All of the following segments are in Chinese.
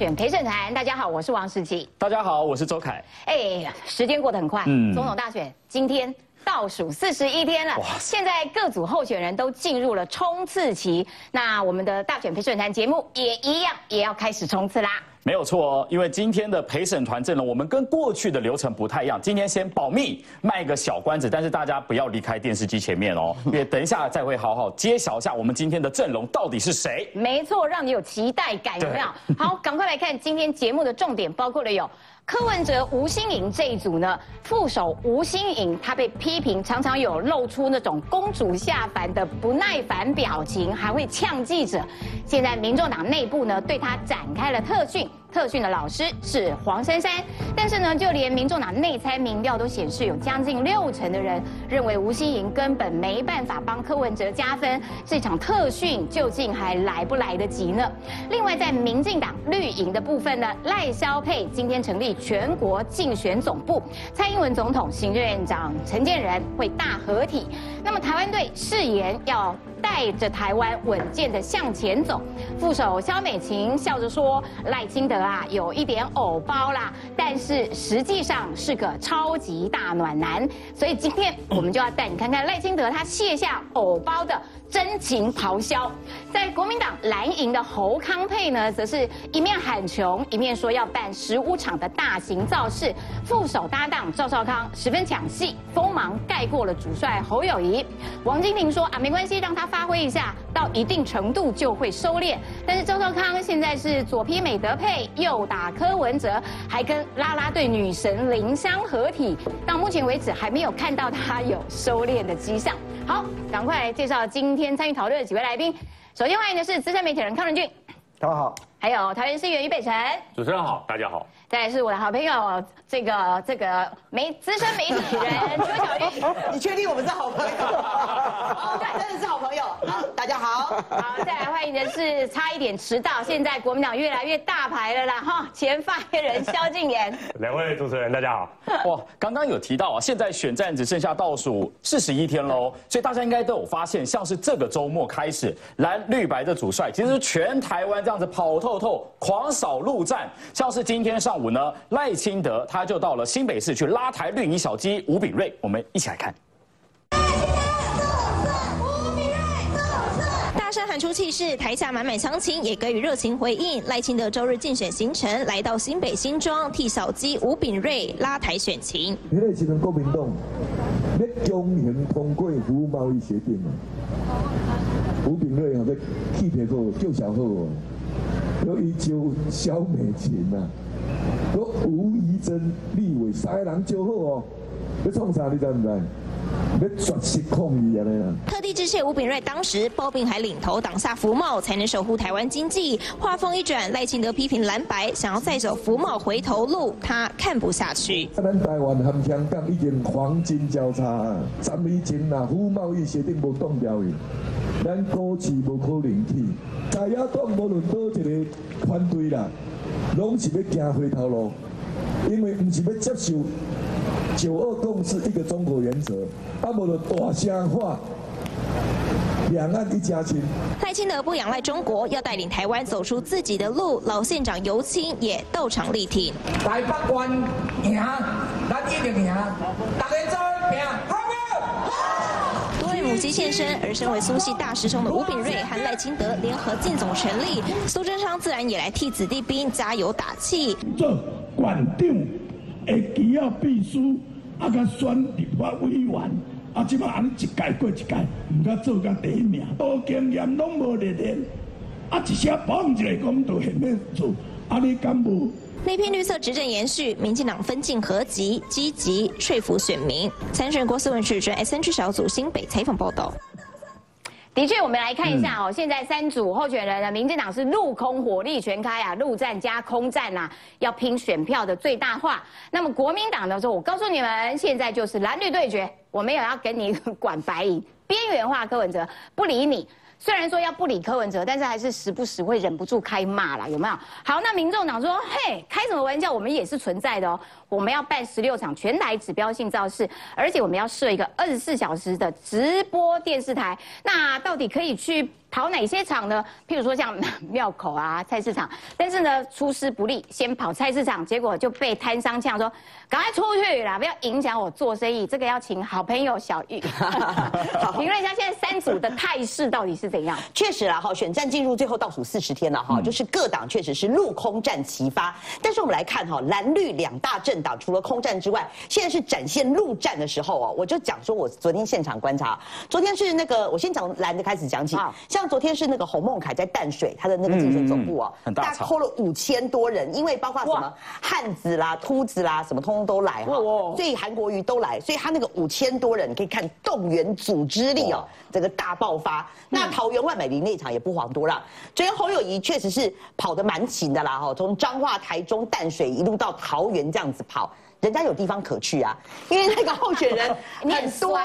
选陪审团，大家好，我是王世奇。大家好，我是周凯。哎，时间过得很快，嗯，总统大选今天倒数四十一天了，哇！现在各组候选人都进入了冲刺期，那我们的大选陪审团节目也一样，也要开始冲刺啦。没有错哦，因为今天的陪审团阵容，我们跟过去的流程不太一样。今天先保密，卖个小关子，但是大家不要离开电视机前面哦，因为等一下再会好好揭晓一下我们今天的阵容到底是谁。没错，让你有期待感，有没有？好，赶快来看今天节目的重点，包括了有。柯文哲、吴新颖这一组呢，副手吴新颖她被批评常常有露出那种公主下凡的不耐烦表情，还会呛记者。现在民众党内部呢对她展开了特训。特训的老师是黄珊珊，但是呢，就连民众党内参民调都显示，有将近六成的人认为吴欣颖根本没办法帮柯文哲加分。这场特训究竟还来不来得及呢？另外，在民进党绿营的部分呢，赖萧佩今天成立全国竞选总部，蔡英文总统、行政院长陈建仁会大合体。那么，台湾队誓言要。带着台湾稳健的向前走，副手肖美琴笑着说：“赖清德啊，有一点偶包啦，但是实际上是个超级大暖男。”所以今天我们就要带你看看赖清德他卸下偶包的。真情咆哮，在国民党蓝营的侯康佩呢，则是一面喊穷，一面说要办十五场的大型造势。副手搭档赵少康十分抢戏，锋芒盖过了主帅侯友谊。王金平说啊，没关系，让他发挥一下，到一定程度就会收敛。但是赵少康现在是左批美德佩，右打柯文哲，还跟啦啦队女神林香合体，到目前为止还没有看到他有收敛的迹象。好，赶快来介绍今天参与讨论的几位来宾。首先欢迎的是资深媒体人康仁俊，大家好。还有桃园市议员于北辰，主持人好，大家好。再是我的好朋友，这个这个媒资深媒体人 邱小玉。你确定我们是好朋友？哦对，真的是好朋友。好，大家好。好，再来欢迎的是差一点迟到，现在国民党越来越大牌了啦哈，前发言人萧敬言。两位主持人大家好。哇，刚刚有提到啊，现在选战只剩下倒数四十一天喽，所以大家应该都有发现，像是这个周末开始，蓝绿白的主帅其实全台湾这样子跑透透透，狂扫路战，像是今天上。午呢？赖清德他就到了新北市去拉台绿营小鸡吴炳瑞，我们一起来看。大声喊出气势，台下满满乡亲也给予热情回应。赖清德周日竞选行程来到新北新庄，替小鸡吴炳瑞拉台选情。你内是跟国民党要强行通过服务贸易协定嘛？吴炳瑞啊，在气别个救小贺，要依旧萧美琴呐。我吴怡珍立伟三个人就好哦，要创啥你知唔知？特地致谢吴炳瑞，当时包庇还领头挡下福茂，才能守护台湾经济。话锋一转，赖清德批评蓝白想要再走福茂回头路，他看不下去。咱台湾和香港已经黄金交叉，三年前呐，福贸易协定无动掉去，咱股市无可能去。在野党无论倒一个反对啦。拢是要行回头路，因为唔是要接受九二共识一个中国原则，啊，无就大声话，两岸一家亲。赖清德不仰赖中国，要带领台湾走出自己的路。老县长尤清也到场力挺。台北关赢，咱一定赢，大家做赢。母鸡现身，而身为苏系大师兄的吴炳瑞和赖清德联合进总成立，苏贞昌自然也来替子弟兵加油打气。做馆长会需要秘书，啊，甲选立法委员，啊，即摆安尼一届过一届，唔甲做甲第一名，多经验拢无历练，啊，一下放一个工都系咩做，啊，你敢无？那篇绿色执政延续，民进党分进合集，积极说服选民。参选郭思文是准 S N G 小组新北采访报道。的确，我们来看一下哦，现在三组候选人呢，民进党是陆空火力全开啊，陆战加空战呐，要拼选票的最大化。那么国民党呢说，我告诉你们，现在就是蓝绿对决，我没有要跟你管白银，边缘化柯文哲，不理你。虽然说要不理柯文哲，但是还是时不时会忍不住开骂啦，有没有？好，那民众党说，嘿，开什么玩笑？我们也是存在的哦。我们要办十六场全台指标性造势，而且我们要设一个二十四小时的直播电视台。那到底可以去？跑哪些场呢？譬如说像庙口啊菜市场，但是呢出师不利，先跑菜市场，结果就被摊商呛说：“赶快出去啦，不要影响我做生意。”这个要请好朋友小玉评论一下现在三组的态势到底是怎样。确实啦，哈，选战进入最后倒数四十天了哈，就是各党确实是陆空战齐发。但是我们来看哈，蓝绿两大政党除了空战之外，现在是展现陆战的时候哦。我就讲说我昨天现场观察，昨天是那个我先从蓝的开始讲起，像。像昨天是那个洪孟凯在淡水，他的那个竞选总部哦，大概扣了五千多人，因为包括什么汉子啦、秃子啦，什么通通都来哈，所以韩国瑜都来，所以他那个五千多人，你可以看动员组织力哦，这个大爆发。那桃园万美林那场也不遑多让，昨天侯友谊确实是跑得蛮勤的啦哈，从彰化、台中、淡水一路到桃园这样子好人家有地方可去啊，因为那个候选人 很多，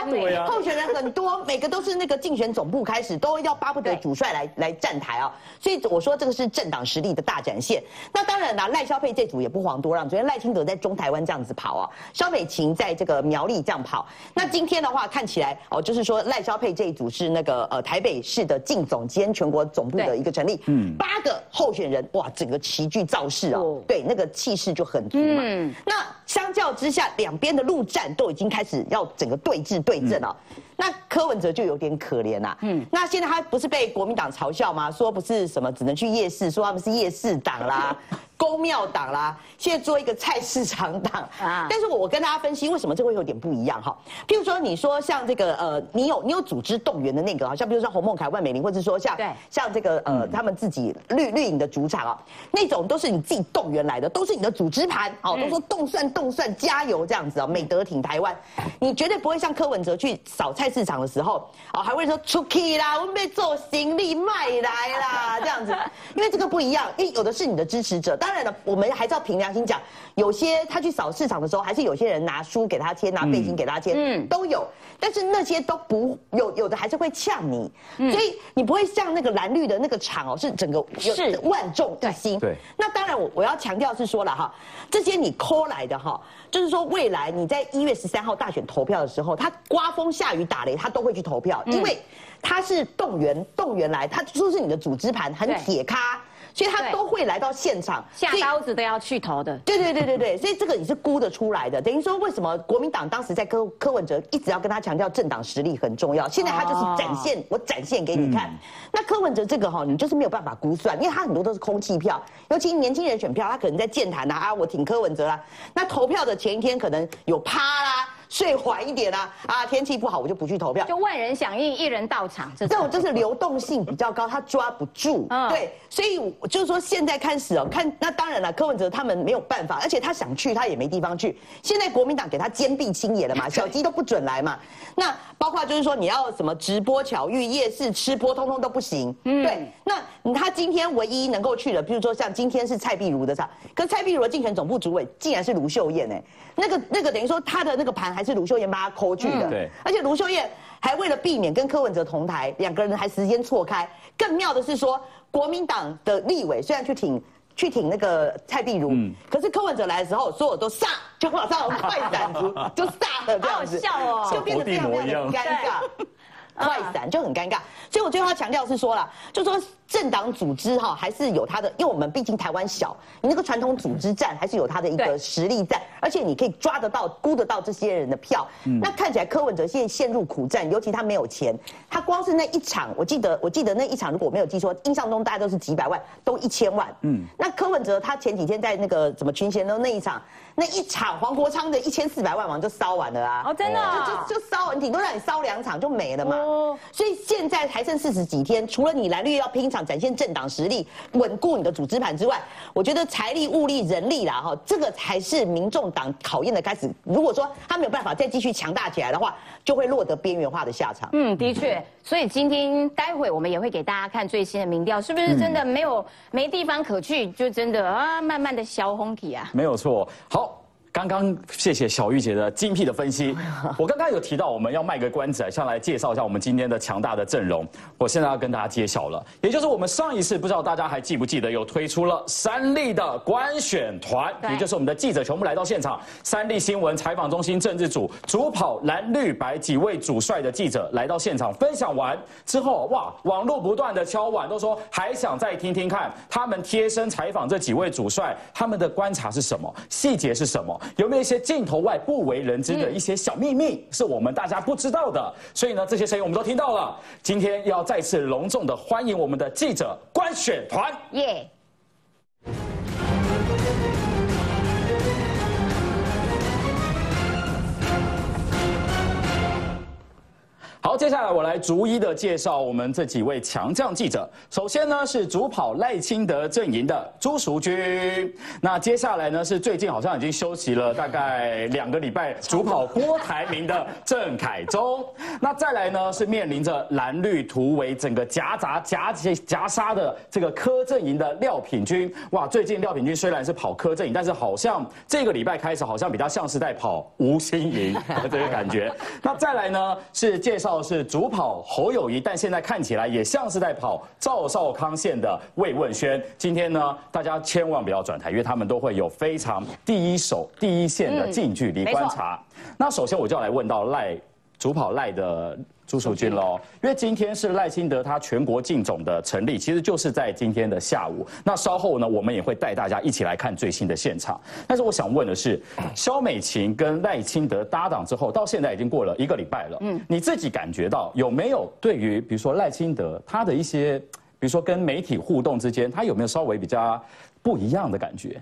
候选人很多，每个都是那个竞选总部开始都要巴不得主帅来来站台啊，所以我说这个是政党实力的大展现。那当然啦，赖萧佩这组也不遑多让，昨天赖清德在中台湾这样子跑啊，萧美琴在这个苗栗这样跑。那今天的话看起来哦，就是说赖萧佩这一组是那个呃台北市的竞总监全国总部的一个成立，嗯，八个候选人哇，整个齐聚造势啊，对，那个气势就很足嘛。那相相较之下，两边的陆战都已经开始要整个对峙对阵了。那柯文哲就有点可怜啦。嗯，那现在他不是被国民党嘲笑吗？说不是什么只能去夜市，说他们是夜市党啦。公庙党啦，现在做一个菜市场党。啊，但是我跟大家分析为什么这会有点不一样哈。譬如说，你说像这个呃，你有你有组织动员的那个，好像比如说洪孟凯、万美玲，或者说像像这个呃，他们自己绿绿营的主场啊，那种都是你自己动员来的，都是你的组织盘，哦，都说动算动算，加油这样子哦，美德挺台湾，你绝对不会像柯文哲去扫菜市场的时候，哦，还会说出去啦，我们被做行李卖来啦这样子，因为这个不一样，因为有的是你的支持者。当然了，我们还是要凭良心讲，有些他去扫市场的时候，还是有些人拿书给他签，拿背心给他签，嗯，都有。但是那些都不有，有的还是会呛你，所以你不会像那个蓝绿的那个场哦，是整个是万众一心。对。那当然，我我要强调是说了哈，这些你 call 来的哈，就是说未来你在一月十三号大选投票的时候，他刮风下雨打雷，他都会去投票，因为他是动员动员来，他就是你的组织盘很铁咖。所以他都会来到现场，下刀子都要去投的。对对对对对，所以这个你是估得出来的。等于说，为什么国民党当时在柯柯文哲一直要跟他强调政党实力很重要？现在他就是展现，我展现给你看。那柯文哲这个哈，你就是没有办法估算，因为他很多都是空气票，尤其年轻人选票，他可能在健谈呐啊，我挺柯文哲啦。那投票的前一天可能有趴啦。睡缓一点啊！啊，天气不好我就不去投票。就万人响应，一人到场，这种就是流动性比较高，他抓不住。嗯，对，所以就是说现在开始哦，看那当然了，柯文哲他们没有办法，而且他想去他也没地方去。现在国民党给他坚壁清野了嘛，小鸡都不准来嘛。那包括就是说你要什么直播巧遇夜市吃播，通通都不行。嗯，对。那他今天唯一能够去的，比如说像今天是蔡碧如的场，可蔡碧如的竞选总部主委竟然是卢秀燕哎，那个那个等于说他的那个盘。还是卢秀燕把他抠去的，对，而且卢秀燕还为了避免跟柯文哲同台，两个人还时间错开。更妙的是说，国民党的立委虽然去挺去挺那个蔡碧如，可是柯文哲来的时候，所有都杀，就马上快闪族就杀了这样子，就变得非常非常尴尬。快闪就很尴尬，所以我最后要强调是说了，就说政党组织哈还是有它的，因为我们毕竟台湾小，你那个传统组织战还是有它的一个实力在，而且你可以抓得到、估得到这些人的票。那看起来柯文哲现在陷入苦战，尤其他没有钱，他光是那一场，我记得我记得那一场，如果我没有记错，印象中大家都是几百万，都一千万。嗯，那柯文哲他前几天在那个什么群贤的那一场。那一场黄国昌的一千四百万网就烧完了啊！哦，真的，就就就烧完，顶多让你烧两场就没了嘛。哦，所以现在还剩四十几天，除了你蓝绿要拼一场展现政党实力、稳固你的组织盘之外，我觉得财力、物力、人力啦，哈，这个才是民众党考验的开始。如果说他没有办法再继续强大起来的话，就会落得边缘化的下场。嗯，的确。所以今天待会我们也会给大家看最新的民调，是不是真的没有没地方可去，就真的啊，慢慢的消红体啊？没有错。好。刚刚谢谢小玉姐的精辟的分析。我刚刚有提到我们要卖个关子，先来介绍一下我们今天的强大的阵容。我现在要跟大家揭晓了，也就是我们上一次不知道大家还记不记得，有推出了三立的官选团，也就是我们的记者全部来到现场，三立新闻采访中心政治组主跑蓝绿白几位主帅的记者来到现场分享完之后，哇，网络不断的敲碗，都说还想再听听看他们贴身采访这几位主帅，他们的观察是什么，细节是什么。有没有一些镜头外不为人知的一些小秘密，是我们大家不知道的？所以呢，这些声音我们都听到了。今天要再次隆重的欢迎我们的记者观选团，耶！好，接下来我来逐一的介绍我们这几位强将记者。首先呢是主跑赖清德阵营的朱淑君，那接下来呢是最近好像已经休息了大概两个礼拜，主跑郭台铭的郑凯中。那再来呢是面临着蓝绿突围整个夹杂夹夹杀的这个柯阵营的廖品君。哇，最近廖品君虽然是跑柯阵营，但是好像这个礼拜开始好像比较像是在跑吴新营 这个感觉。那再来呢是介绍。是主跑侯友谊，但现在看起来也像是在跑赵少康线的魏问轩。今天呢，大家千万不要转台，因为他们都会有非常第一手、第一线的近距离观察。那首先我就要来问到赖主跑赖的。朱淑君喽，因为今天是赖清德他全国竞总的成立，其实就是在今天的下午。那稍后呢，我们也会带大家一起来看最新的现场。但是我想问的是，肖美琴跟赖清德搭档之后，到现在已经过了一个礼拜了，嗯，你自己感觉到有没有对于比如说赖清德他的一些，比如说跟媒体互动之间，他有没有稍微比较不一样的感觉？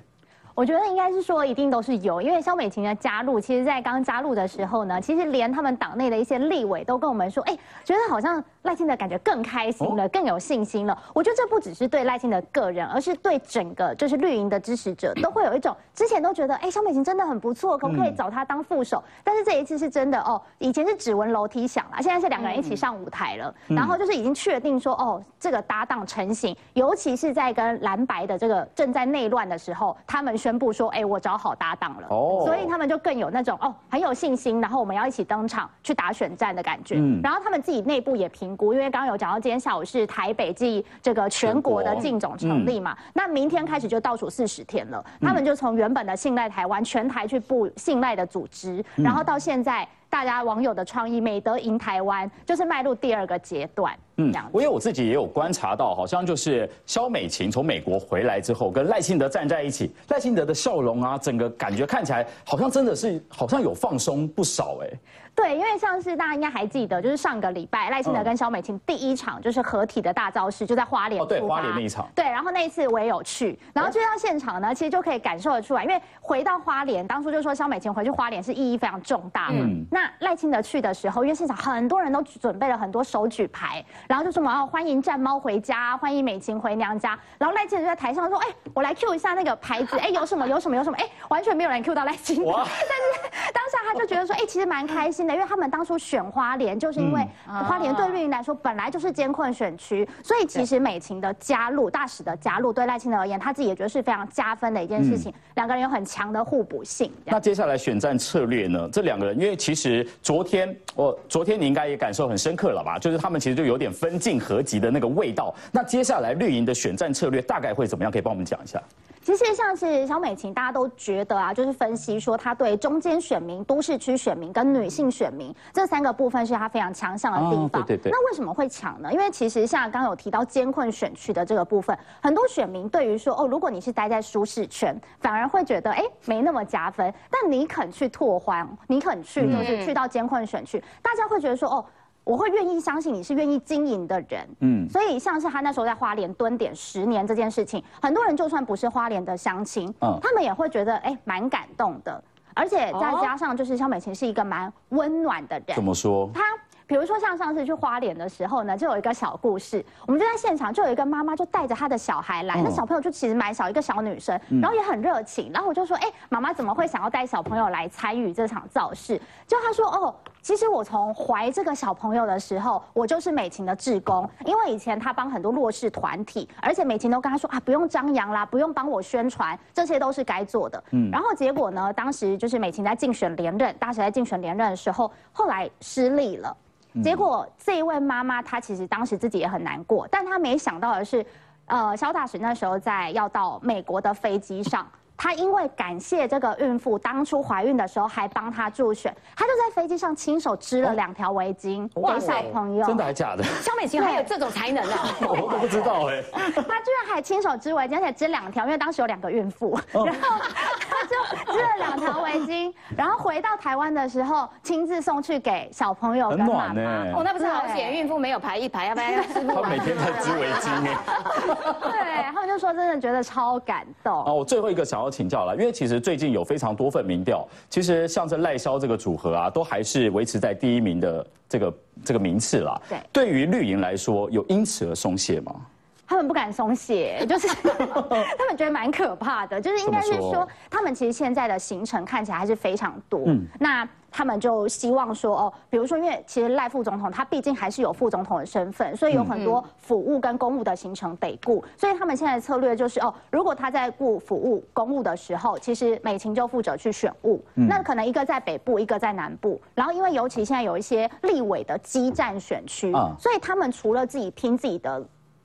我觉得应该是说，一定都是有，因为肖美琴的加入，其实在刚加入的时候呢，其实连他们党内的一些立委都跟我们说，哎，觉得好像赖清德感觉更开心了，更有信心了。我觉得这不只是对赖清德个人，而是对整个就是绿营的支持者都会有一种，之前都觉得，哎，肖美琴真的很不错，可不可以找她当副手？但是这一次是真的哦，以前是指纹楼梯响了，现在是两个人一起上舞台了，然后就是已经确定说，哦，这个搭档成型，尤其是在跟蓝白的这个正在内乱的时候，他们。宣布说：“哎，我找好搭档了。”哦，所以他们就更有那种哦很有信心，然后我们要一起登场去打选战的感觉。嗯，然后他们自己内部也评估，因为刚刚有讲到今天下午是台北暨这个全国的竞总成立嘛，那明天开始就倒数四十天了。他们就从原本的信赖台湾全台去布信赖的组织，然后到现在。大家网友的创意，美德赢台湾，就是迈入第二个阶段。嗯，我因为我自己也有观察到，好像就是肖美琴从美国回来之后，跟赖清德站在一起，赖清德的笑容啊，整个感觉看起来好像真的是好像有放松不少哎。对，因为像是大家应该还记得，就是上个礼拜赖清德跟肖美琴第一场就是合体的大招式，就在花莲。哦，对，花莲那一场。对，然后那一次我也有去，然后去到现场呢，其实就可以感受得出来，因为回到花莲，当初就说肖美琴回去花莲是意义非常重大嘛。嗯。那赖清德去的时候，因为现场很多人都准备了很多手举牌，然后就说我要欢迎战猫回家，欢迎美琴回娘家。然后赖清德就在台上说：“哎，我来 Q 一下那个牌子，哎，有什么有什么有什么？哎，完全没有人 Q 到赖清德。但是当下他就觉得说：哎，其实蛮开心的，因为他们当初。选花莲就是因为花莲对绿营来说本来就是艰困选区，所以其实美琴的加入、大使的加入，对赖清德而言，他自己也觉得是非常加分的一件事情。两个人有很强的互补性。那接下来选战策略呢？这两个人，因为其实昨天我昨天你应该也感受很深刻了吧？就是他们其实就有点分进合集的那个味道。那接下来绿营的选战策略大概会怎么样？可以帮我们讲一下。其实像是小美琴，大家都觉得啊，就是分析说她对中间选民、都市区选民跟女性选民这三个部分是她非常强项的地方。对对对。那为什么会强呢？因为其实像刚刚有提到艰困选区的这个部分，很多选民对于说哦，如果你是待在舒适圈，反而会觉得哎没那么加分。但你肯去拓荒，你肯去就是去到艰困选区，大家会觉得说哦。我会愿意相信你是愿意经营的人，嗯，所以像是他那时候在花莲蹲点十年这件事情，很多人就算不是花莲的乡亲，嗯，他们也会觉得哎蛮感动的，而且再加上就是肖美琴是一个蛮温暖的人，怎么说？他比如说像上次去花莲的时候呢，就有一个小故事，我们就在现场，就有一个妈妈就带着她的小孩来，那小朋友就其实蛮小，一个小女生，然后也很热情，然后我就说，哎，妈妈怎么会想要带小朋友来参与这场造势？就她说，哦。其实我从怀这个小朋友的时候，我就是美琴的志工，因为以前她帮很多弱势团体，而且美琴都跟她说啊，不用张扬啦，不用帮我宣传，这些都是该做的。嗯，然后结果呢，当时就是美琴在竞选连任，大使在竞选连任的时候，后来失利了。结果这一位妈妈她其实当时自己也很难过，但她没想到的是，呃，肖大使那时候在要到美国的飞机上。他因为感谢这个孕妇当初怀孕的时候还帮他助选，他就在飞机上亲手织了两条围巾给小朋友。真的还是假的？肖美琴还有这种才能啊！我都不知道哎。他居然还亲手织围巾，而且织两条，因为当时有两个孕妇，然后他就织了两条围巾，然后回到台湾的时候亲自送去给小朋友跟妈妈。哦，那不是好险，孕妇没有排一排，要不然他每天在织围巾对，他们就说真的觉得超感动。哦，我最后一个想要。请教了，因为其实最近有非常多份民调，其实像这赖萧这个组合啊，都还是维持在第一名的这个这个名次啦。对，对于绿营来说，有因此而松懈吗？他们不敢松懈，就是他们觉得蛮可怕的，就是应该是说，他们其实现在的行程看起来还是非常多。嗯，那。他们就希望说哦，比如说，因为其实赖副总统他毕竟还是有副总统的身份，所以有很多服务跟公务的行程得顾。所以他们现在的策略就是哦，如果他在顾服务公务的时候，其实美琴就负责去选务。那可能一个在北部，一个在南部。然后因为尤其现在有一些立委的基站选区，所以他们除了自己拼自己的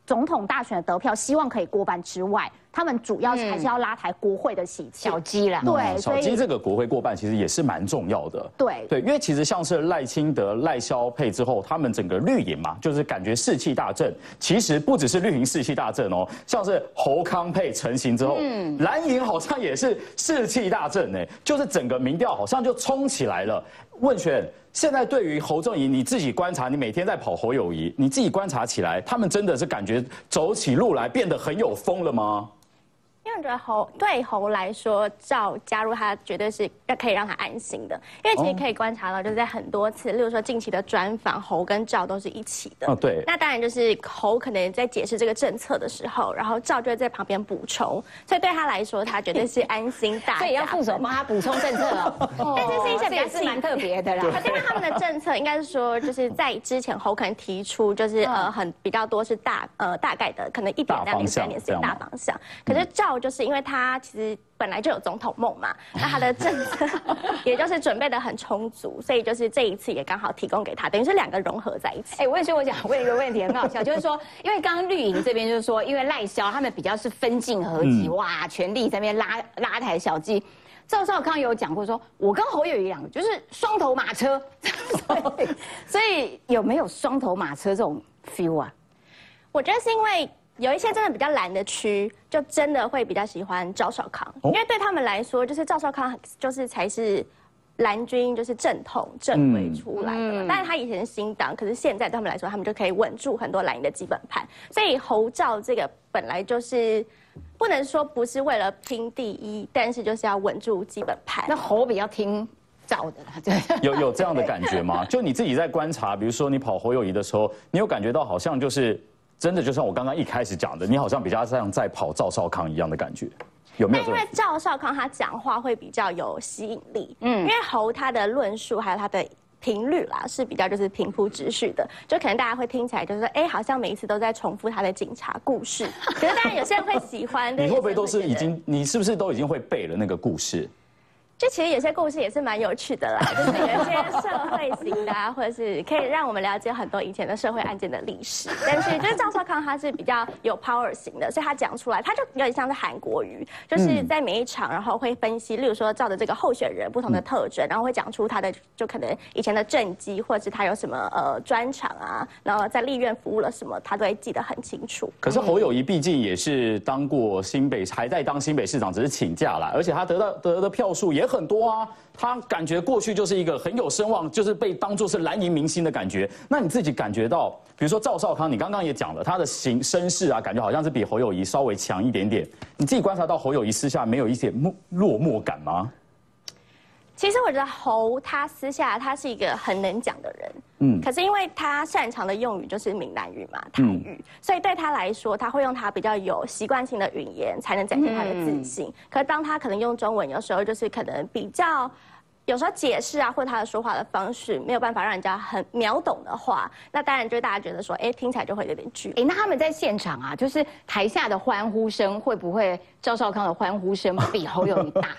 总统大选的得票，希望可以过半之外。他们主要还是要拉抬国会的喜气，小鸡啦。对，小鸡这个国会过半其实也是蛮重要的。对对，因为其实像是赖清德、赖萧配之后，他们整个绿营嘛，就是感觉士气大振。其实不只是绿营士气大振哦，像是侯康配成型之后，蓝营好像也是士气大振呢，就是整个民调好像就冲起来了。问选现在对于侯正仪，你自己观察，你每天在跑侯友谊，你自己观察起来，他们真的是感觉走起路来变得很有风了吗？因为觉得侯对侯来说，赵加入他绝对是可以让他安心的。因为其实可以观察到，就是在很多次，例如说近期的专访，侯跟赵都是一起的。哦，对。那当然就是侯可能在解释这个政策的时候，然后赵就会在旁边补充，所以对他来说，他绝对是安心大。所以要副手帮他补充政策哦。但这是一些比较是蛮特别的啦。因为他们的政策应该是说，就是在之前侯可能提出，就是呃很比较多是大呃大概的，可能一点两点三点四大方向。可是赵就是因为他。其实本来就有总统梦嘛，那他的政策也就是准备的很充足，所以就是这一次也刚好提供给他，等于是两个融合在一起。哎，我也说我想问一个问题，很好笑，就是说，因为刚刚绿营这边就是说，因为赖萧他们比较是分进合集，哇，全力在那边拉拉台小鸡。赵少康有讲过说，我跟侯友一样，就是双头马车，所以有没有双头马车这种 feel 啊？我觉得是因为。有一些真的比较蓝的区，就真的会比较喜欢赵少康，因为对他们来说，就是赵少康就是才是蓝军就是正统正规出来的。但是他以前是新党，可是现在对他们来说，他们就可以稳住很多蓝营的基本盘。所以侯赵这个本来就是不能说不是为了拼第一，但是就是要稳住基本盘。那侯比较听赵的，对，有有这样的感觉吗？就你自己在观察，比如说你跑侯友谊的时候，你有感觉到好像就是。真的就像我刚刚一开始讲的，你好像比较像在跑赵少康一样的感觉，有没有？因为赵少康他讲话会比较有吸引力，嗯，因为侯他的论述还有他的频率啦是比较就是平铺直叙的，就可能大家会听起来就是说，哎，好像每一次都在重复他的警察故事。可是当然有些人会喜欢。你会不会都是已经？你是不是都已经会背了那个故事？就其实有些故事也是蛮有趣的啦，就是有一些社会型的，啊或者是可以让我们了解很多以前的社会案件的历史。但是就是赵少康他是比较有 power 型的，所以他讲出来，他就有点像是韩国瑜，就是在每一场，然后会分析，例如说照着这个候选人不同的特征，然后会讲出他的就可能以前的政绩，或者是他有什么呃专长啊，然后在立院服务了什么，他都会记得很清楚。可是侯友谊毕竟也是当过新北，还在当新北市长，只是请假了，而且他得到得的票数也。很多啊，他感觉过去就是一个很有声望，就是被当作是蓝营明星的感觉。那你自己感觉到，比如说赵少康，你刚刚也讲了他的形身世啊，感觉好像是比侯友谊稍微强一点点。你自己观察到侯友谊私下没有一些落寞感吗？其实我觉得侯他私下他是一个很能讲的人，嗯，可是因为他擅长的用语就是闽南语嘛，台语，所以对他来说，他会用他比较有习惯性的语言，才能展现他的自信。可是当他可能用中文，有时候就是可能比较，有时候解释啊，或者他的说话的方式没有办法让人家很秒懂的话，那当然就大家觉得说，哎，听起来就会有点距。哎，那他们在现场啊，就是台下的欢呼声会不会赵少康的欢呼声比侯友谊大？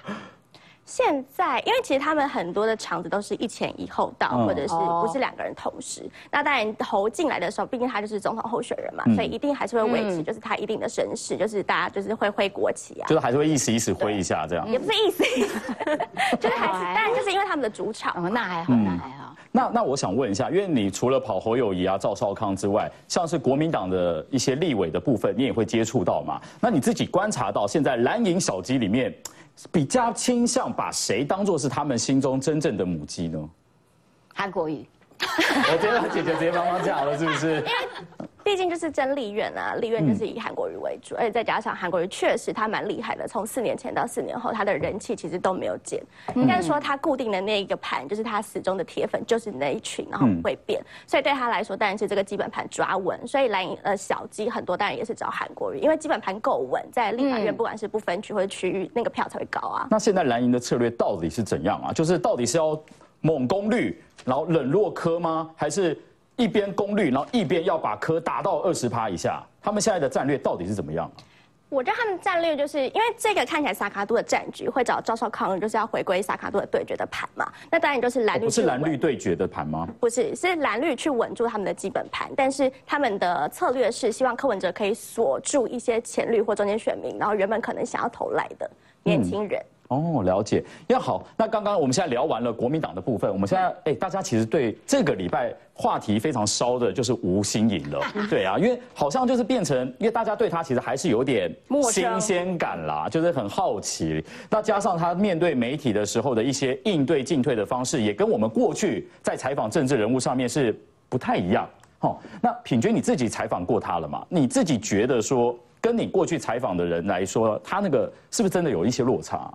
现在，因为其实他们很多的场子都是一前一后到，或者是不是两个人同时。那当然，投进来的时候，毕竟他就是总统候选人嘛，所以一定还是会维持，就是他一定的声势，就是大家就是会挥国旗啊，就是还是会意思意思挥一下这样。也不是意思意思，就是还是，当然就是因为他们的主场。那还好，那还好。那那我想问一下，因为你除了跑侯友谊啊、赵少康之外，像是国民党的一些立委的部分，你也会接触到嘛？那你自己观察到现在蓝营小鸡里面。比较倾向把谁当做是他们心中真正的母鸡呢？韩国瑜。我觉得姐姐直接帮忙讲了，是不是？因为毕竟就是真立院啊，立院就是以韩国瑜为主，而且再加上韩国瑜确实他蛮厉害的，从四年前到四年后，他的人气其实都没有减。应该说他固定的那一个盘，就是他始终的铁粉，就是那一群，然后不会变。所以对他来说，当然是这个基本盘抓稳。所以蓝营呃小鸡很多，当然也是找韩国瑜，因为基本盘够稳，在立法院不管是不分区或者区域，那个票才会高啊。那现在蓝营的策略到底是怎样啊？就是到底是要？猛攻绿，然后冷落科吗？还是一边攻率，然后一边要把科打到二十趴以下？他们现在的战略到底是怎么样？我觉得他们战略就是因为这个看起来萨卡都的战局会找赵少康，就是要回归萨卡都的对决的盘嘛。那当然就是蓝绿不是蓝绿对决的盘吗？不是，是蓝绿去稳住他们的基本盘，但是他们的策略是希望柯文哲可以锁住一些前绿或中间选民，然后原本可能想要投来的年轻人。哦，了解。要好，那刚刚我们现在聊完了国民党的部分，我们现在哎，大家其实对这个礼拜话题非常烧的就是吴新颖了。对啊，因为好像就是变成，因为大家对他其实还是有点新鲜感啦，就是很好奇。那加上他面对媒体的时候的一些应对进退的方式，也跟我们过去在采访政治人物上面是不太一样。好，那品君你自己采访过他了吗？你自己觉得说，跟你过去采访的人来说，他那个是不是真的有一些落差？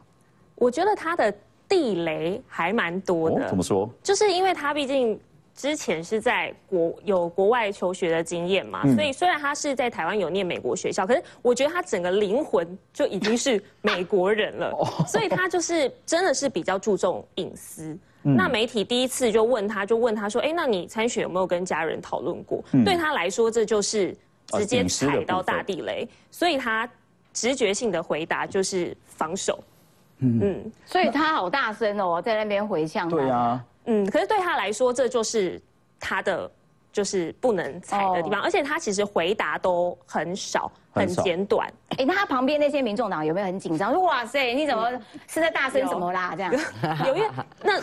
我觉得他的地雷还蛮多的。怎么说？就是因为他毕竟之前是在国有国外求学的经验嘛，所以虽然他是在台湾有念美国学校，可是我觉得他整个灵魂就已经是美国人了。所以他就是真的是比较注重隐私。那媒体第一次就问他，就问他说：“哎，那你参选有没有跟家人讨论过？”对他来说，这就是直接踩到大地雷，所以他直觉性的回答就是防守。嗯，所以他好大声哦，在那边回向。对啊，嗯，可是对他来说，这就是他的就是不能踩的地方，而且他其实回答都很少，很简短。哎，那他旁边那些民众党有没有很紧张？说哇塞，你怎么 是在大声什么啦？这样 有，因为那。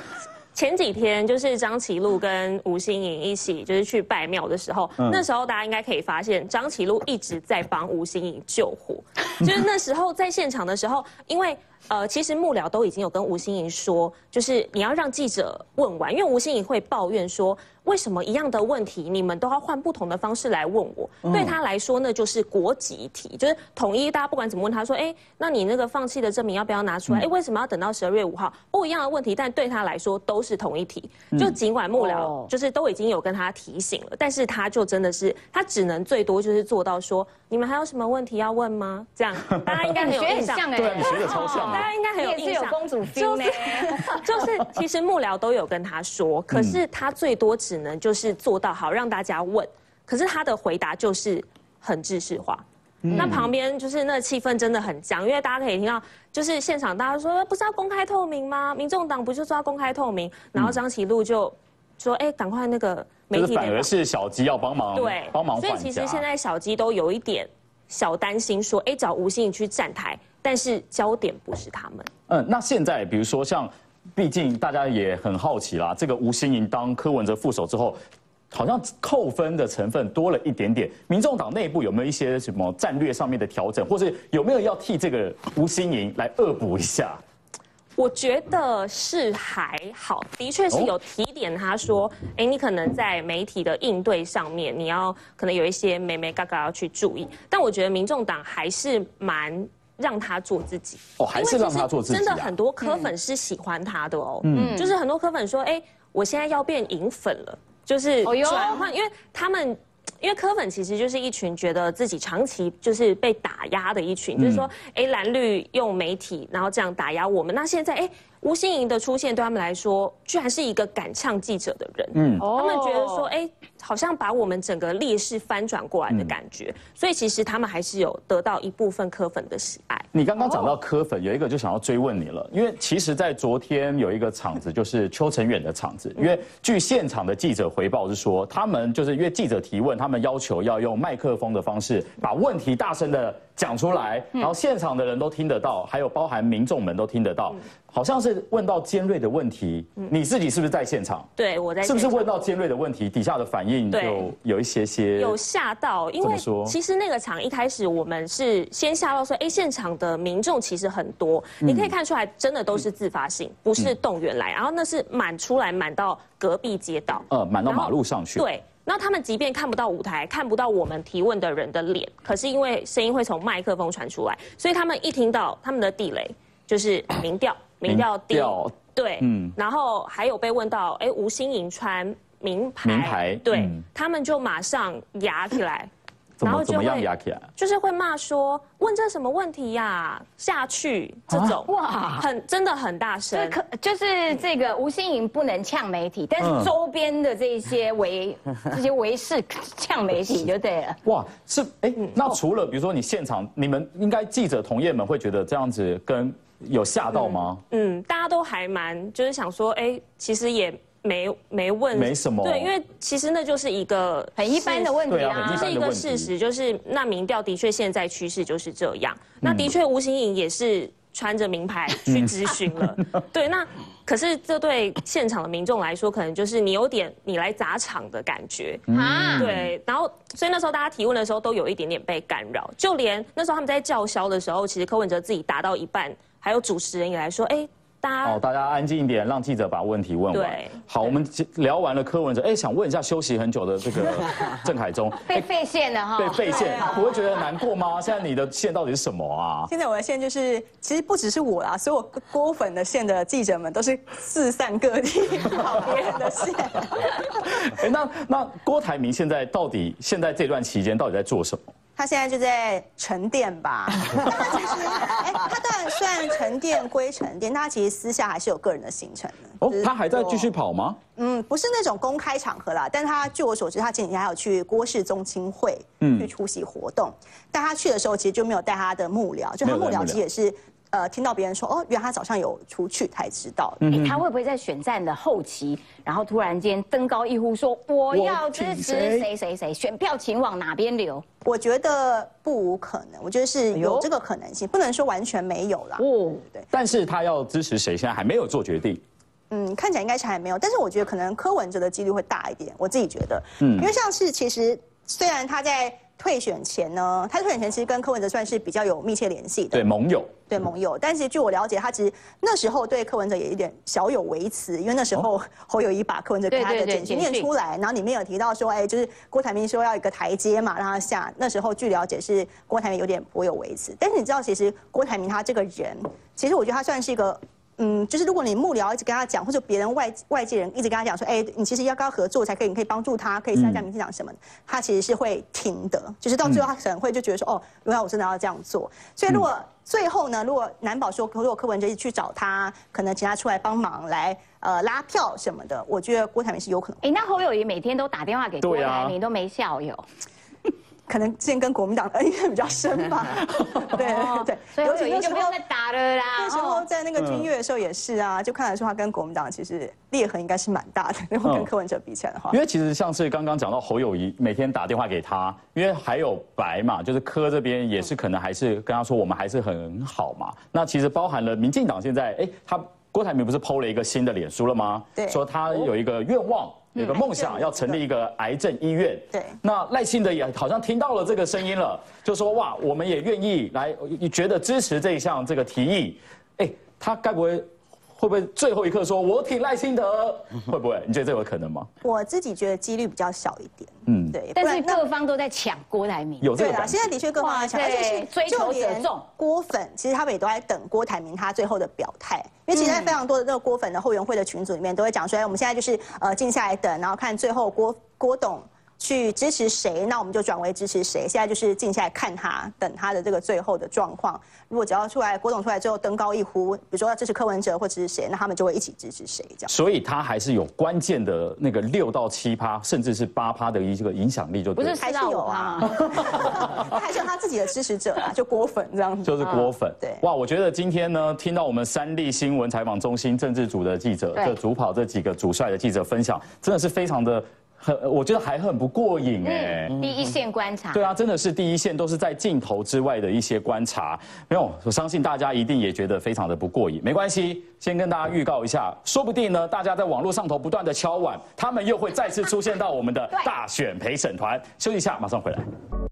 前几天就是张启禄跟吴欣颖一起就是去拜庙的时候，那时候大家应该可以发现张启禄一直在帮吴欣颖救火。就是那时候在现场的时候，因为呃其实幕僚都已经有跟吴欣颖说，就是你要让记者问完，因为吴欣颖会抱怨说。为什么一样的问题，你们都要换不同的方式来问我？对他来说，那就是国籍题，就是统一。大家不管怎么问，他说：“哎，那你那个放弃的证明要不要拿出来？哎，为什么要等到十二月五号？不一样的问题，但对他来说都是同一题。就尽管幕僚就是都已经有跟他提醒了，但是他就真的是他只能最多就是做到说：你们还有什么问题要问吗？这样大家应该很有 印象。对，你学的超像。大家应该很有印象。公主 feel 呢？就是其实幕僚都有跟他说，可是他最多只。能就是做到好让大家问，可是他的回答就是很知识化。那旁边就是那气氛真的很僵，因为大家可以听到，就是现场大家说不是要公开透明吗？民众党不就是要公开透明？然后张启禄就说：“哎，赶快那个媒体。”反而是小鸡要帮忙，对，帮忙。所以其实现在小鸡都有一点小担心，说：“哎，找吴欣颖去站台，但是焦点不是他们。”嗯，那现在比如说像。毕竟大家也很好奇啦，这个吴欣盈当柯文哲副手之后，好像扣分的成分多了一点点。民众党内部有没有一些什么战略上面的调整，或是有没有要替这个吴欣盈来恶补一下？我觉得是还好，的确是有提点他说，哎，你可能在媒体的应对上面，你要可能有一些眉眉嘎嘎要去注意。但我觉得民众党还是蛮。让他做自己。哦，还是让他做自己、啊。真的很多科粉是喜欢他的哦，嗯，就是很多科粉说，哎，我现在要变银粉了，就是转换，因为他们。因为科粉其实就是一群觉得自己长期就是被打压的一群，就是说，哎，蓝绿用媒体然后这样打压我们，那现在哎。吴欣颖的出现对他们来说，居然是一个敢呛记者的人。嗯，他们觉得说，哎，好像把我们整个劣势翻转过来的感觉。所以其实他们还是有得到一部分科粉的喜爱。你刚刚讲到科粉，有一个就想要追问你了，因为其实，在昨天有一个场子，就是邱成远的场子，因为据现场的记者回报是说，他们就是因为记者提问，他们要求要用麦克风的方式把问题大声的讲出来，然后现场的人都听得到，还有包含民众们都听得到。好像是问到尖锐的问题，你自己是不是在现场？对，我在。是不是问到尖锐的问题，底下的反应就有一些些有吓到？因为其实那个场一开始我们是先吓到说，哎，现场的民众其实很多，你可以看出来，真的都是自发性，不是动员来，然后那是满出来，满到隔壁街道，呃，满到马路上去。对，那他们即便看不到舞台，看不到我们提问的人的脸，可是因为声音会从麦克风传出来，所以他们一听到他们的地雷就是民调。民调低，对，嗯，然后还有被问到，哎，吴欣颖穿名牌，名牌，对他们就马上压起来，然后就会压起来，就是会骂说，问这什么问题呀？下去这种，哇，很真的很大声，可就是这个吴欣颖不能呛媒体，但是周边的这些维 这些维士呛媒体就对了。哇，是哎，那除了比如说你现场，你们应该记者同业们会觉得这样子跟。有吓到吗？嗯，大家都还蛮，就是想说，哎，其实也没没问，没什么，对，因为其实那就是一个很一般的问题啊，就是一个事实，就是那民调的确现在趋势就是这样，那的确吴新颖也是穿着名牌去咨询了，对，那可是这对现场的民众来说，可能就是你有点你来砸场的感觉。啊，对，然后所以那时候大家提问的时候都有一点点被干扰，就连那时候他们在叫嚣的时候，其实柯文哲自己答到一半。还有主持人也来说，哎，大家哦，大家安静一点，让记者把问题问完。对，好，我们聊完了柯文哲，哎，想问一下休息很久的这个 郑海中，被废线了哈，被废线，不会觉得难过吗？现在你的线到底是什么啊？现在我的线就是，其实不只是我啦，所有郭粉的线的记者们都是四散各地跑别人的线。哎，那那郭台铭现在到底现在这段期间到底在做什么？他现在就在沉淀吧。其实，哎，他当然虽然沉淀归沉淀，他其实私下还是有个人的行程的。哦，他还在继续跑吗？嗯，不是那种公开场合啦。但他据我所知，他前几天还有去郭氏宗亲会，嗯，去出席活动。但他去的时候，其实就没有带他的幕僚，就他幕僚其实也是。呃，听到别人说哦，原来他早上有出去才知道。嗯，他会不会在选战的后期，然后突然间登高一呼说我要支持谁谁谁，选票请往哪边流？我觉得不无可能，我觉得是有这个可能性，不能说完全没有啦。哦，对。但是他要支持谁，现在还没有做决定。嗯，看起来应该是还没有，但是我觉得可能柯文哲的几率会大一点，我自己觉得。嗯，因为像是其实虽然他在。退选前呢，他退选前其实跟柯文哲算是比较有密切联系的，对盟友，对盟友。但是据我了解，他其实那时候对柯文哲也有点小有维持，因为那时候侯友谊把柯文哲给他的简讯念出来，然后里面有提到说，哎，就是郭台铭说要一个台阶嘛，让他下。那时候据了解是郭台铭有点颇有维持，但是你知道，其实郭台铭他这个人，其实我觉得他算是一个。嗯，就是如果你幕僚一直跟他讲，或者别人外外界人一直跟他讲说，哎，你其实要跟他合作才可以，你可以帮助他，可以参加民进党什么的，他其实是会停的。就是到最后他可能会就觉得说，哦，原来我真的要这样做。所以如果最后呢，如果难保说如果柯文哲去找他，可能请他出来帮忙来呃拉票什么的，我觉得郭台铭是有可能。哎，那侯友谊每天都打电话给郭台铭，都没效有。可能之前跟国民党恩怨比较深吧，对对，所以有几就不用再打了啦。那时候在那个军乐的时候也是啊，就看得出他跟国民党其实裂痕应该是蛮大的，如果跟柯文哲比起来的话。因为其实像是刚刚讲到侯友谊每天打电话给他，因为还有白嘛，就是柯这边也是可能还是跟他说我们还是很好嘛。那其实包含了民进党现在，哎，他郭台铭不是剖了一个新的脸书了吗？对，说他有一个愿望。有个梦想要成立一个癌症医院，对。那赖清德也好像听到了这个声音了，就说哇，我们也愿意来，你觉得支持这一项这个提议？哎，他该不会会不会最后一刻说我挺赖清德？会不会？你觉得这有可能吗？我自己觉得几率比较小一点。嗯，对。但是各方都在抢郭台铭，有这个对啊，现在的确各方在抢，而且是追求者众。郭粉其实他们也都在等郭台铭他最后的表态，因为其实在非常多的这个郭粉的后援会的群组里面都会讲说，哎，我们现在就是呃静下来等，然后看最后郭郭董。去支持谁，那我们就转为支持谁。现在就是静下来看他，等他的这个最后的状况。如果只要出来，郭董出来之后登高一呼，比如说要支持柯文哲或支持谁，那他们就会一起支持谁这样。所以他还是有关键的那个六到七趴，甚至是八趴的一个影响力，就不是还是有啊，还是有他自己的支持者啊，就郭粉这样子。就是郭粉。对。哇，我觉得今天呢，听到我们三立新闻采访中心政治组的记者，这主跑这几个主帅的记者分享，真的是非常的。很，我觉得还很不过瘾哎。第一线观察，对啊，真的是第一线，都是在镜头之外的一些观察。没有，我相信大家一定也觉得非常的不过瘾。没关系，先跟大家预告一下，说不定呢，大家在网络上头不断的敲碗，他们又会再次出现到我们的大选陪审团。休息一下，马上回来。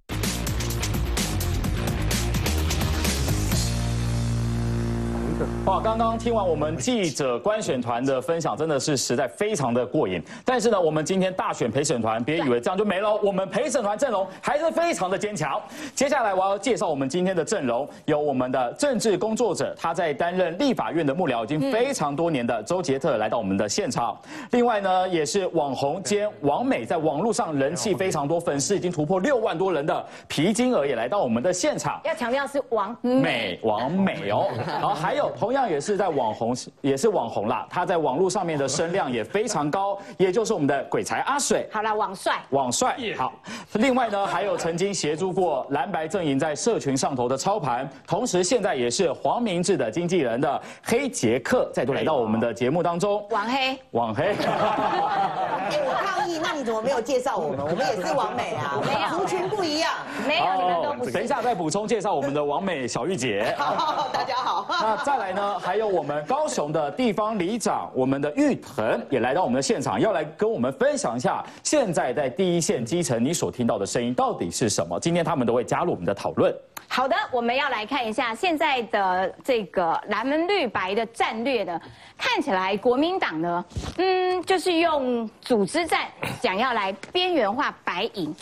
哇，刚刚听完我们记者观选团的分享，真的是实在非常的过瘾。但是呢，我们今天大选陪审团，别以为这样就没了，我们陪审团阵容还是非常的坚强。接下来我要介绍我们今天的阵容，有我们的政治工作者，他在担任立法院的幕僚已经非常多年的周杰特来到我们的现场。另外呢，也是网红兼王美，在网络上人气非常多，粉丝已经突破六万多人的皮金儿也来到我们的现场。要强调是王美，王美哦。然后还有同样。也是在网红，也是网红啦。他在网络上面的声量也非常高，也就是我们的鬼才阿水。好了，网帅，网帅好。另外呢，还有曾经协助过蓝白阵营在社群上头的操盘，同时现在也是黄明志的经纪人的黑杰克，再度来到我们的节目当中。网黑，网黑。哎我抗议，那你怎么没有介绍我们？我们也是王美啊，没有，族群不一样，没有，你们都不。等一下再补充介绍我们的王美小玉姐。好，大家好。那再来呢？还有我们高雄的地方里长，我们的玉腾也来到我们的现场，要来跟我们分享一下现在在第一线基层你所听到的声音到底是什么。今天他们都会加入我们的讨论。好的，我们要来看一下现在的这个蓝门绿白的战略呢，看起来国民党呢，嗯，就是用组织战想要来边缘化白银。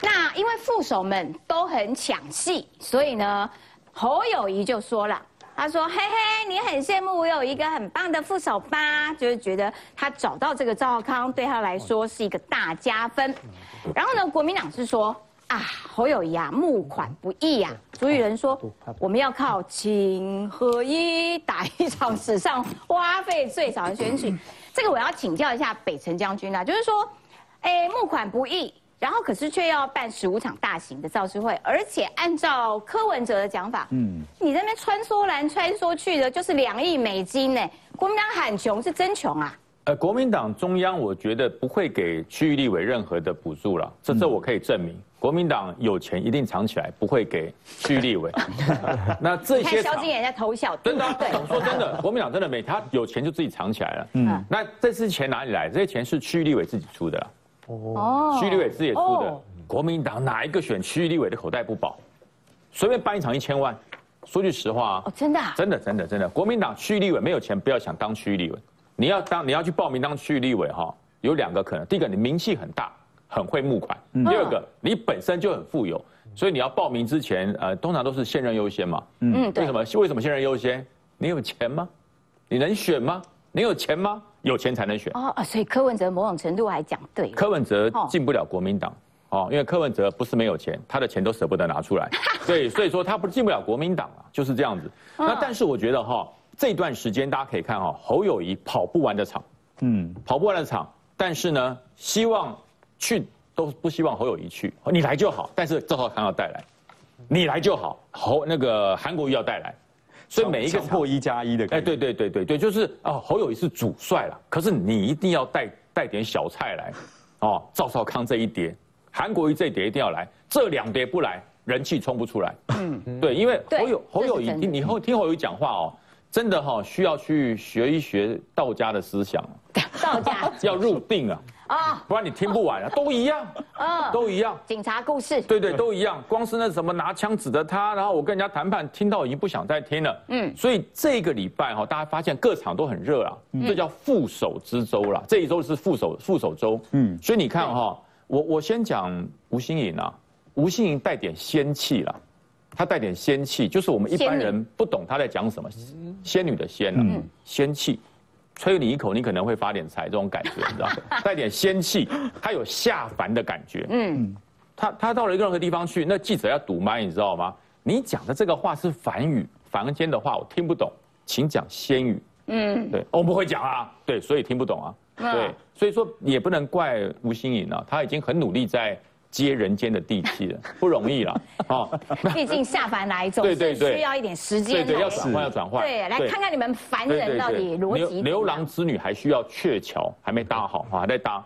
那因为副手们都很抢戏，所以呢，侯友谊就说了。他说：“嘿嘿，你很羡慕我有一个很棒的副手吧？就是觉得他找到这个赵浩康对他来说是一个大加分。然后呢，国民党是说啊，侯友谊啊，募款不易呀。主语人说，我们要靠情合一打一场史上花费最少的选举。这个我要请教一下北辰将军啊，就是说，哎，募款不易。”然后可是却要办十五场大型的造势会，而且按照柯文哲的讲法，嗯，你在那边穿梭来穿梭去的，就是两亿美金呢。国民党喊穷是真穷啊。呃，国民党中央我觉得不会给区域立委任何的补助了，这这我可以证明。国民党有钱一定藏起来，不会给区域立委。那这些萧敬也在偷笑。真的，说真的，国民党真的没他有钱就自己藏起来了。嗯，那这些钱哪里来？这些钱是区域立委自己出的。哦，区立委自己出的，国民党哪一个选区立委的口袋不保？随便办一场一千万，说句实话啊，真的，真的，真的，真的，国民党区立委没有钱，不要想当区立委。你要当，你要去报名当区立委哈，有两个可能：第一个，你名气很大，很会募款；第二个，你本身就很富有，所以你要报名之前，呃，通常都是现任优先嘛。嗯，为什么？为什么现任优先？你有钱吗？你能选吗？你有钱吗？有钱才能选哦啊，所以柯文哲某种程度还讲对。柯文哲进不了国民党哦，因为柯文哲不是没有钱，他的钱都舍不得拿出来。对，所以说他不进不了国民党啊，就是这样子。那但是我觉得哈，这段时间大家可以看哈，侯友谊跑不完的场，嗯，跑不完的场。但是呢，希望去都不希望侯友谊去，你来就好。但是赵少康要带来，你来就好。侯那个韩国瑜要带来。所以每一个破一加一的，哎，对对对对对，就是啊，侯友谊是主帅了，可是你一定要带带点小菜来，哦，赵少康这一碟，韩国瑜这一碟一定要来，这两碟不来，人气冲不出来。嗯，对，因为侯友侯友谊，你你后听侯友谊讲话哦，真的哈，需要去学一学道家的思想，道家。要入定啊。啊，不然你听不完啊，都一样，啊，都一样。警察故事，对对，都一样。光是那什么拿枪指着他，然后我跟人家谈判，听到已经不想再听了。嗯，所以这个礼拜哈，大家发现各场都很热啊，这叫副手之周了。这一周是副手副手周，嗯，所以你看哈，我我先讲吴欣颖啊，吴欣颖带点仙气啦，她带点仙气，就是我们一般人不懂他在讲什么，仙女的仙啊，仙气，吹你一口，你可能会发点财，这种感觉，你知道，带点仙气，他有下凡的感觉，嗯，他他到了任何地方去，那记者要堵麦，你知道吗？你讲的这个话是梵语，凡间的话我听不懂，请讲仙语，嗯，对，我不会讲啊，对，所以听不懂啊。对，所以说也不能怪吴欣颖啊，他已经很努力在接人间的地气了，不容易了。哦，毕竟下凡来总是需要一点时间，对对，要转换要转换。对，来看看你们凡人到底逻辑。牛郎织女还需要鹊桥，还没搭好啊，还在搭。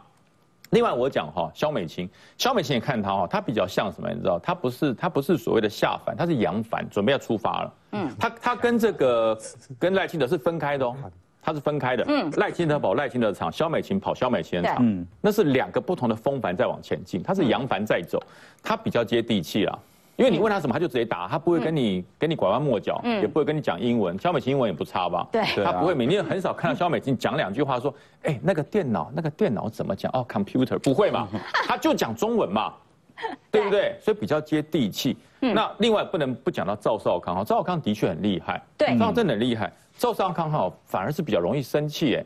另外我讲哈，肖美琴，肖美琴也看她哈，她比较像什么？你知道，她不是她不是所谓的下凡，她是扬凡，准备要出发了。嗯，她她跟这个跟赖清德是分开的哦。它是分开的，嗯，赖清德跑赖清德的场，肖美琴跑肖美琴的场，嗯，那是两个不同的风帆在往前进，它是扬帆在走，它比较接地气啦，因为你问他什么，他就直接答，他不会跟你跟你拐弯抹角，嗯，也不会跟你讲英文，肖美琴英文也不差吧？对，他不会，你也很少看到肖美琴讲两句话说，哎，那个电脑那个电脑怎么讲？哦，computer 不会嘛？他就讲中文嘛，对。不对？所以比较接地气。那另外不能不讲到赵少康哈，赵少康的确很厉害，对，赵真的很厉害。受伤康哈反而是比较容易生气哎，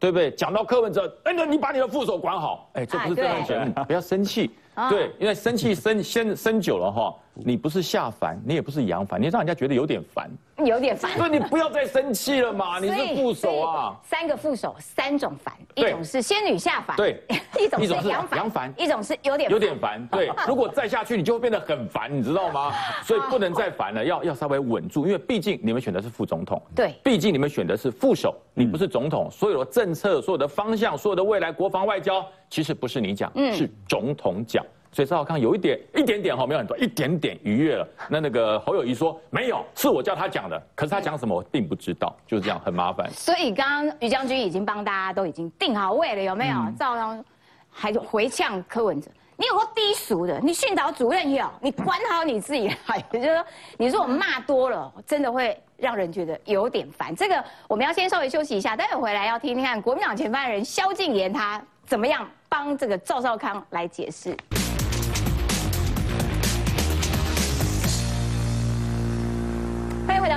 对不对？讲到柯文哲，哎，那你把你的副手管好，哎，这不是这样节目，不要生气。对，因为生气生先生久了哈，你不是下凡，你也不是扬凡，你让人家觉得有点烦，有点烦。所以你不要再生气了嘛，你是副手啊。三个副手，三种烦，一种是仙女下凡，对，一种是扬扬凡，一种是有点有点烦。对，如果再下去，你就会变得很烦，你知道吗？所以不能再烦了，要要稍微稳住，因为毕竟你们选的是副总统，对，毕竟你们选的是副手，你不是总统，所有的政策、所有的方向、所有的未来国防外交，其实不是你讲，是总统讲。所以赵少康有一点一点点哈，没有很多，一点点愉悦了。那那个侯友谊说没有，是我叫他讲的，可是他讲什么我并不知道，就是这样，很麻烦。所以刚刚于将军已经帮大家都已经定好位了，有没有？赵刚还回呛柯文哲，你有个低俗的，你训导主任有，你管好你自己。也就是说，你说我骂多了，真的会让人觉得有点烦。这个我们要先稍微休息一下，待会回来要听听看国民党前发言人萧敬言他怎么样帮这个赵少康来解释。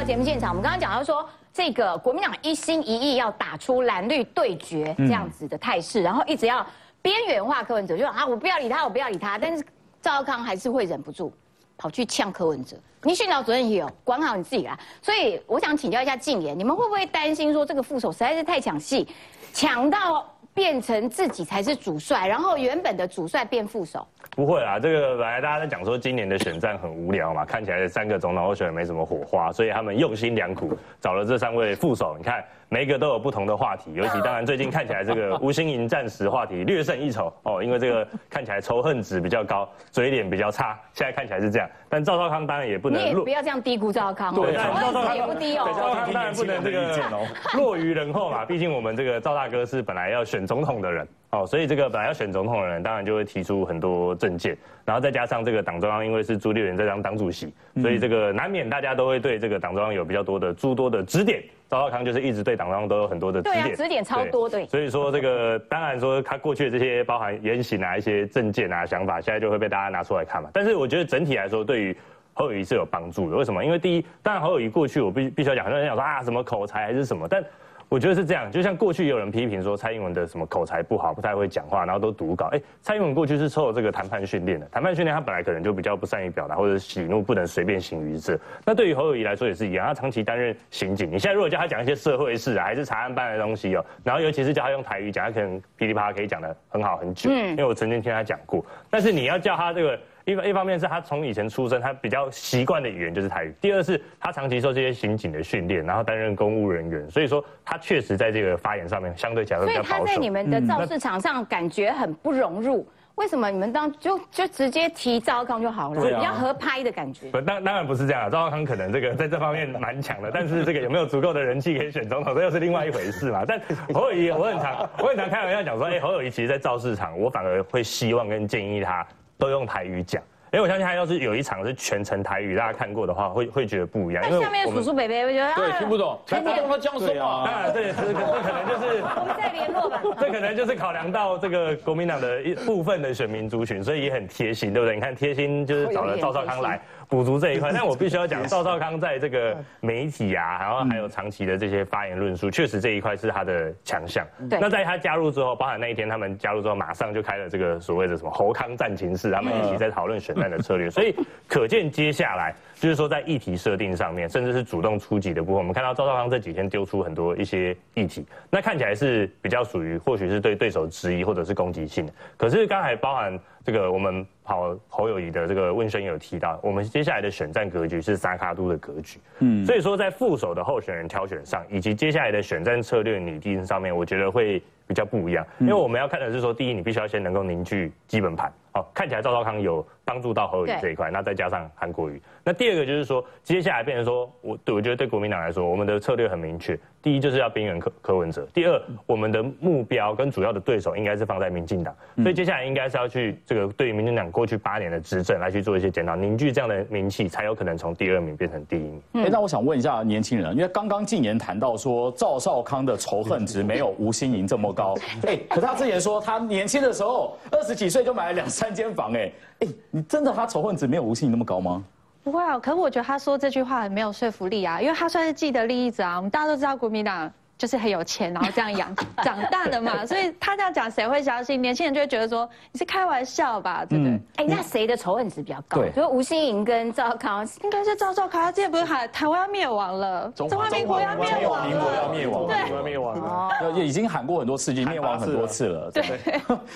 节目现场。我们刚刚讲到说，这个国民党一心一意要打出蓝绿对决这样子的态势，然后一直要边缘化柯文哲，就啊，我不要理他，我不要理他。但是赵少康还是会忍不住跑去呛柯文哲。你训导主任也有管好你自己啦。所以我想请教一下静言，你们会不会担心说这个副手实在是太抢戏，抢到变成自己才是主帅，然后原本的主帅变副手？不会啊，这个本来大家在讲说今年的选战很无聊嘛，看起来三个总统候选人没什么火花，所以他们用心良苦找了这三位副手，你看。每一个都有不同的话题，尤其当然最近看起来这个吴欣盈暂时话题略胜一筹哦，因为这个看起来仇恨值比较高，嘴脸比较差，现在看起来是这样。但赵少康当然也不能，你也不要这样低估赵少康，对，赵少康也不低哦。赵少康当然不能这个 落于人后嘛，毕竟我们这个赵大哥是本来要选总统的人哦，所以这个本来要选总统的人，当然就会提出很多政见，然后再加上这个党中央因为是朱立伦在当党主席，所以这个难免大家都会对这个党中央有比较多的诸多的指点。赵少康就是一直对党中央都有很多的指点，指点超多对。所以说这个当然说他过去的这些包含言行啊、一些政见啊、想法，现在就会被大家拿出来看嘛。但是我觉得整体来说，对于侯友谊是有帮助的。为什么？因为第一，当然侯友谊过去我必必须要讲，很多人讲说啊什么口才还是什么，但。我觉得是这样，就像过去有人批评说蔡英文的什么口才不好，不太会讲话，然后都读稿。哎，蔡英文过去是受这个谈判训练的，谈判训练他本来可能就比较不善于表达，或者喜怒不能随便行于色。那对于侯友谊来说也是一样，他长期担任刑警，你现在如果叫他讲一些社会事啊，还是查案办的东西哦，然后尤其是叫他用台语讲，他可能噼里啪啦可以讲的很好很久。嗯，因为我曾经听他讲过。但是你要叫他这个。一一方面是他从以前出生，他比较习惯的语言就是台语。第二是他长期受这些刑警的训练，然后担任公务人员，所以说他确实在这个发言上面相对讲会比较保守。所以他在你们的造势场上感觉很不融入。为什么你们当就就直接提赵少康就好了，比较合拍的感觉？不，当当然不是这样。赵少康可能这个在这方面蛮强的，但是这个有没有足够的人气可以选总统，这又是另外一回事嘛。但侯友谊，我很常我很常开玩笑讲说，哎，侯友谊其实，在造市场，我反而会希望跟建议他。都用台语讲，因为我相信他要是有一场是全程台语，大家看过的话，会会觉得不一样。因为下面叔叔伯伯我觉得对听不懂，听不懂他讲什么啊。这可这可能就是我们再联络吧。这可能就是考量到这个国民党的一部分的选民族群，所以也很贴心，对不对？你看贴心就是找了赵少康来。补足这一块，但我必须要讲，赵少康在这个媒体啊，然后还有长期的这些发言论述，确实这一块是他的强项。对。那在他加入之后，包含那一天他们加入之后，马上就开了这个所谓的什么侯康战情室，他们一起在讨论选战的策略。所以可见接下来就是说在议题设定上面，甚至是主动出击的部分，我们看到赵少康这几天丢出很多一些议题，那看起来是比较属于或许是对对手质疑或者是攻击性的。可是刚才包含这个我们。跑，侯友谊的这个问声有提到，我们接下来的选战格局是萨卡都的格局。嗯，所以说在副手的候选人挑选上，以及接下来的选战策略拟定上面，我觉得会比较不一样。因为我们要看的是说，第一，你必须要先能够凝聚基本盘。好，看起来赵少康有帮助到侯友谊这一块，那再加上韩国瑜。那第二个就是说，接下来变成说，我对我觉得对国民党来说，我们的策略很明确。第一就是要边缘柯柯文哲。第二，我们的目标跟主要的对手应该是放在民进党。所以接下来应该是要去这个对于民进党过去八年的执政来去做一些检讨，凝聚这样的名气，才有可能从第二名变成第一名。哎，那我想问一下年轻人，因为刚刚禁言谈到说赵少康的仇恨值没有吴新盈这么高。哎，可他之前说他年轻的时候二十几岁就买了两三间房。哎，哎，你真的他仇恨值没有吴新盈那么高吗？不会啊，可是我觉得他说这句话很没有说服力啊，因为他算是既得利益者啊。我们大家都知道国民党就是很有钱，然后这样养 长大的嘛，所以他这样讲谁会相信？年轻人就会觉得说你是开玩笑吧，对不对？哎，那谁的仇恨值比较高？对，比如吴欣颖跟赵康，应该是赵少康。他之前不是喊台湾要灭亡了，中华民国要灭亡，民国要灭亡，对，要灭亡了，也已经喊过很多次，已经灭亡很多次了。对，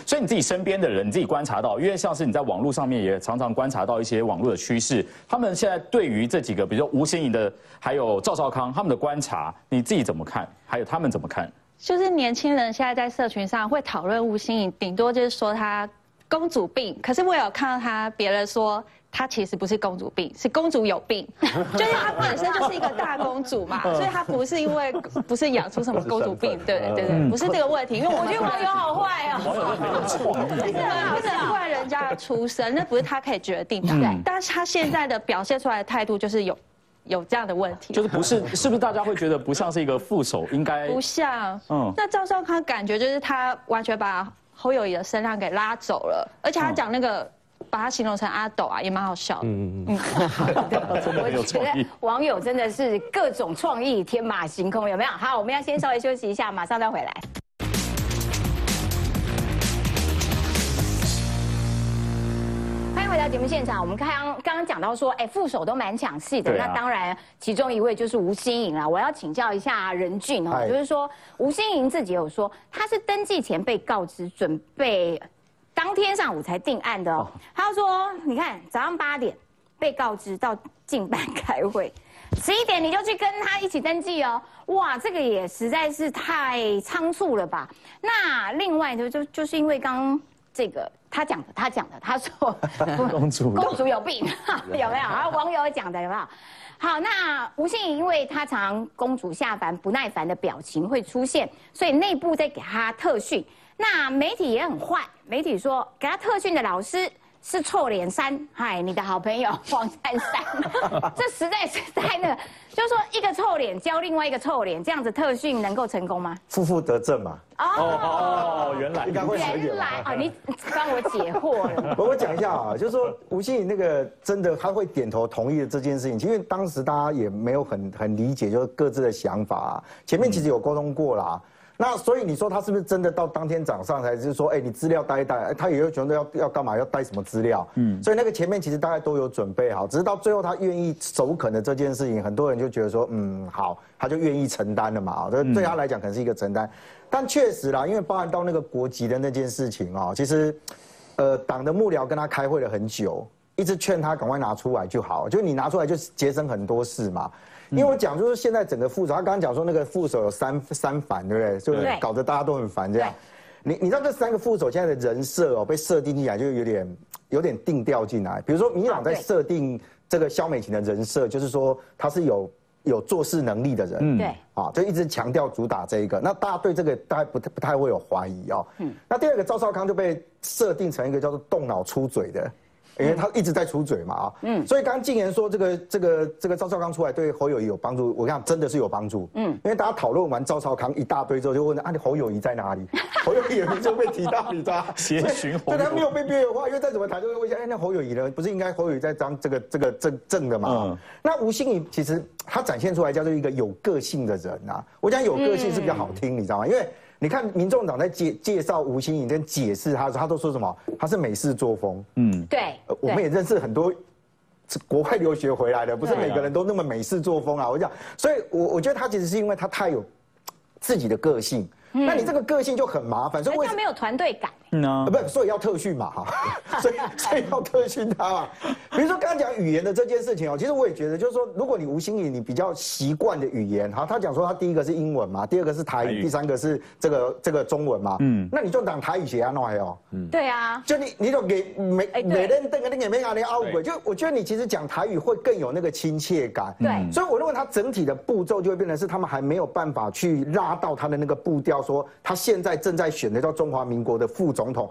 所以你自己身边的人，你自己观察到，因为像是你在网络上面也常常观察到一些网络的趋势，他们现在对于这几个，比如说吴欣颖的，还有赵少康他们的观察，你自己怎么看？还有他们怎么看？就是年轻人现在在社群上会讨论吴欣颖，顶多就是说她公主病。可是我有看到她别人说她其实不是公主病，是公主有病，就是她本身就是一个大公主嘛，所以她不是因为不是养出什么公主病，对对对，不是这个问题。因为我觉得网友好坏 哦，不是不怪人家的出身，那不是她可以决定的。对，但是她现在的表现出来的态度就是有。有这样的问题，就是不是是不是大家会觉得不像是一个副手应该不像，嗯，那赵少康感觉就是他完全把侯友谊的声量给拉走了，而且他讲那个把他形容成阿斗啊，也蛮好笑的，嗯嗯嗯，真的很有创意，网友真的是各种创意天马行空，有没有？好，我们要先稍微休息一下，马上再回来。到节目现场，我们刚刚刚讲到说，哎，副手都蛮抢戏的。那当然，其中一位就是吴新颖了。我要请教一下任俊哦，就是说吴新颖自己有说，他是登记前被告知，准备当天上午才定案的哦。他说，你看早上八点被告知到进班开会，十一点你就去跟他一起登记哦。哇，这个也实在是太仓促了吧？那另外就就就是因为刚这个。他讲的，他讲的，他说 公主公主有病，有没有？然后网友讲的有没有？好，那吴信颖因为他常公主下凡不耐烦的表情会出现，所以内部在给他特训。那媒体也很坏，媒体说给他特训的老师。是臭脸三，嗨，你的好朋友黄珊珊，这实在是太那个，就是说一个臭脸教另外一个臭脸，这样子特训能够成功吗？负负得正嘛。哦哦，原来应该会原来啊，你帮我解惑了。我我讲一下啊，就是说吴欣颖那个真的他会点头同意的这件事情，因为当时大家也没有很很理解，就是各自的想法，啊前面其实有沟通过啦。那所以你说他是不是真的到当天早上才是说，哎，你资料带一带，他也有觉得要要干嘛，要带什么资料？嗯，所以那个前面其实大概都有准备好，只是到最后他愿意首肯的这件事情，很多人就觉得说，嗯，好，他就愿意承担了嘛，这对他来讲可能是一个承担。但确实啦，因为包含到那个国籍的那件事情啊，其实，呃，党的幕僚跟他开会了很久，一直劝他赶快拿出来就好，就你拿出来就节省很多事嘛。因为我讲就是现在整个副手，他刚刚讲说那个副手有三三反，对不对？就是搞得大家都很烦这样。你你知道这三个副手现在的人设哦，被设定进来就有点有点定调进来。比如说民党在设定这个肖美琴的人设，就是说他是有有做事能力的人，对，啊，就一直强调主打这一个。那大家对这个大概不太不太会有怀疑哦。嗯。那第二个赵少康就被设定成一个叫做动脑出嘴的。因为他一直在出嘴嘛啊，嗯，所以刚刚静言说这个这个这个赵少康出来对侯友谊有帮助，我讲真的是有帮助，嗯，因为大家讨论完赵少康一大堆之后，就问啊，你侯友谊在哪里？侯友谊就被提到，你知道？协寻侯，对他没有被边缘化，因为再怎么谈就会问一下，哎，那侯友谊呢？不是应该侯友谊在当这个这个正正的嘛？那吴欣怡其实他展现出来叫做一个有个性的人啊，我讲有个性是比较好听，你知道吗？因为你看，民众党在介介绍吴欣颖跟解释他，他都说什么？他是美式作风。嗯，对。我们也认识很多国外留学回来的，不是每个人都那么美式作风啊。我讲，所以我我觉得他其实是因为他太有自己的个性。那你这个个性就很麻烦，所以他没有团队感。嗯啊，不，所以要特训嘛哈，所以 所以要特训他嘛。比如说刚刚讲语言的这件事情哦，其实我也觉得，就是说，如果你吴欣颖你比较习惯的语言，哈，他讲说他第一个是英文嘛，第二个是台语，第三个是这个这个中文嘛，嗯，那你就讲台语写啊，那还有，嗯，对啊，就你你就给每每人瞪个那个没啊那奥鬼，就我觉得你其实讲台语会更有那个亲切感，对，所以我认为他整体的步骤就会变成是他们还没有办法去拉到他的那个步调，说他现在正在选的叫中华民国的副总统。